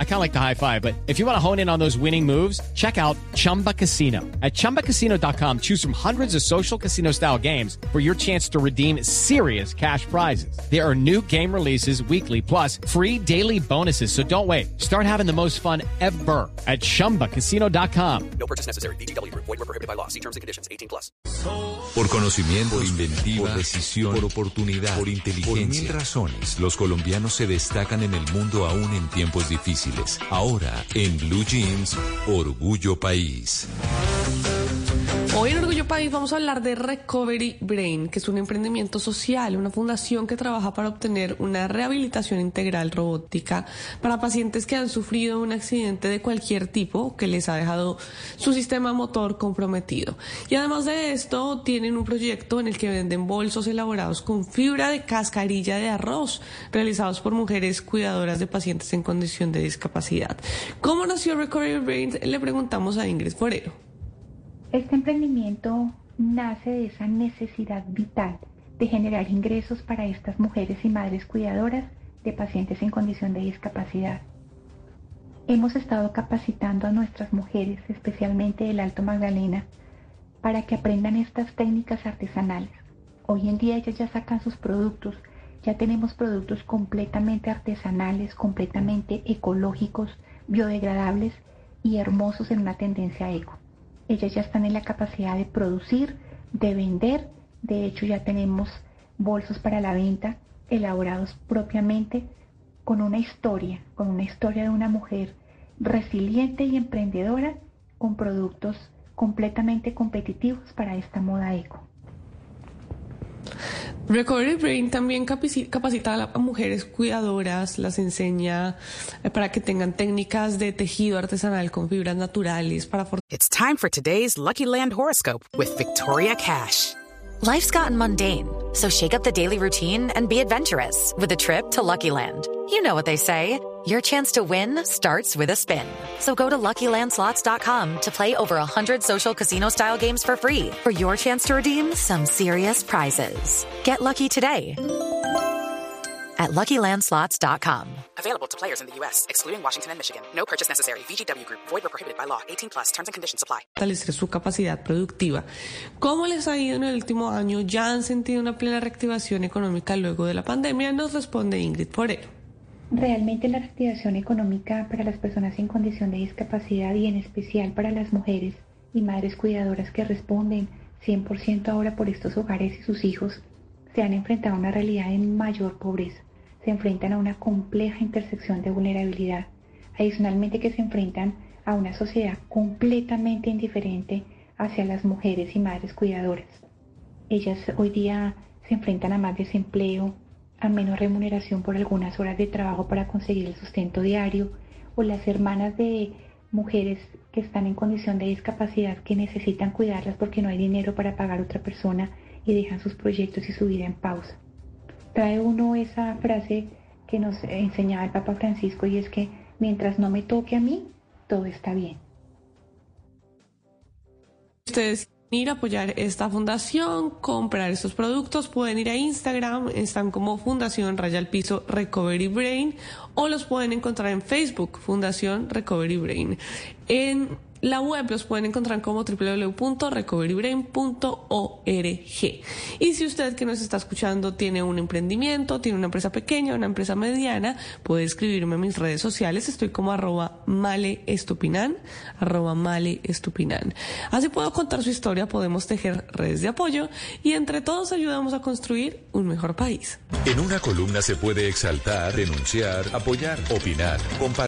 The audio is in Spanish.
I kind of like the high five, but if you want to hone in on those winning moves, check out Chumba Casino. At ChumbaCasino.com, choose from hundreds of social casino style games for your chance to redeem serious cash prizes. There are new game releases weekly, plus free daily bonuses. So don't wait. Start having the most fun ever at ChumbaCasino.com. No purchase necessary. BGW. Void were prohibited by law. See terms and conditions. 18 plus. Por conocimiento, por inventiva, por decisión, por oportunidad, por inteligencia. Por mil razones, los colombianos se destacan en el mundo aún en tiempos difíciles. Ahora, en Blue Jeans, Orgullo País. Vamos a hablar de Recovery Brain, que es un emprendimiento social, una fundación que trabaja para obtener una rehabilitación integral robótica para pacientes que han sufrido un accidente de cualquier tipo que les ha dejado su sistema motor comprometido. Y además de esto, tienen un proyecto en el que venden bolsos elaborados con fibra de cascarilla de arroz, realizados por mujeres cuidadoras de pacientes en condición de discapacidad. ¿Cómo nació Recovery Brain? Le preguntamos a Ingrid Forero. Este emprendimiento nace de esa necesidad vital de generar ingresos para estas mujeres y madres cuidadoras de pacientes en condición de discapacidad. Hemos estado capacitando a nuestras mujeres, especialmente del Alto Magdalena, para que aprendan estas técnicas artesanales. Hoy en día ellas ya sacan sus productos, ya tenemos productos completamente artesanales, completamente ecológicos, biodegradables y hermosos en una tendencia eco ellas ya están en la capacidad de producir, de vender. De hecho, ya tenemos bolsos para la venta elaborados propiamente con una historia, con una historia de una mujer resiliente y emprendedora con productos completamente competitivos para esta moda eco. Recovery Brain también capacita a mujeres cuidadoras, las enseña eh, para que tengan técnicas de tejido artesanal con fibras naturales para It's time for today's Lucky Land horoscope with Victoria Cash. Life's gotten mundane, so shake up the daily routine and be adventurous with a trip to Lucky Land. You know what they say. Your chance to win starts with a spin. So go to LuckyLandSlots.com to play over 100 social casino-style games for free for your chance to redeem some serious prizes. Get lucky today at LuckyLandSlots.com. Available to players in the U.S., excluding Washington and Michigan. No purchase necessary. VGW Group. Void were prohibited by law. 18 plus. Terms and conditions apply. Fortalecer su capacidad productiva. ¿Cómo les ha ido en el último año? ¿Ya han sentido una plena reactivación económica luego de la pandemia? Nos responde Ingrid Forero. Realmente la reactivación económica para las personas en condición de discapacidad y en especial para las mujeres y madres cuidadoras que responden 100% ahora por estos hogares y sus hijos se han enfrentado a una realidad de mayor pobreza. Se enfrentan a una compleja intersección de vulnerabilidad. Adicionalmente que se enfrentan a una sociedad completamente indiferente hacia las mujeres y madres cuidadoras. Ellas hoy día se enfrentan a más desempleo, a menos remuneración por algunas horas de trabajo para conseguir el sustento diario, o las hermanas de mujeres que están en condición de discapacidad que necesitan cuidarlas porque no hay dinero para pagar a otra persona y dejan sus proyectos y su vida en pausa. Trae uno esa frase que nos enseñaba el Papa Francisco y es que mientras no me toque a mí, todo está bien. Ustedes ir a apoyar esta fundación, comprar estos productos, pueden ir a Instagram, están como Fundación Raya Piso Recovery Brain o los pueden encontrar en Facebook, Fundación Recovery Brain. En la web los pueden encontrar como www.recoverybrain.org. Y si usted que nos está escuchando tiene un emprendimiento, tiene una empresa pequeña, una empresa mediana, puede escribirme en mis redes sociales. Estoy como arroba maleestupinan, arroba maleestupinan. Así puedo contar su historia, podemos tejer redes de apoyo y entre todos ayudamos a construir un mejor país. En una columna se puede exaltar, denunciar, apoyar, opinar, compartir.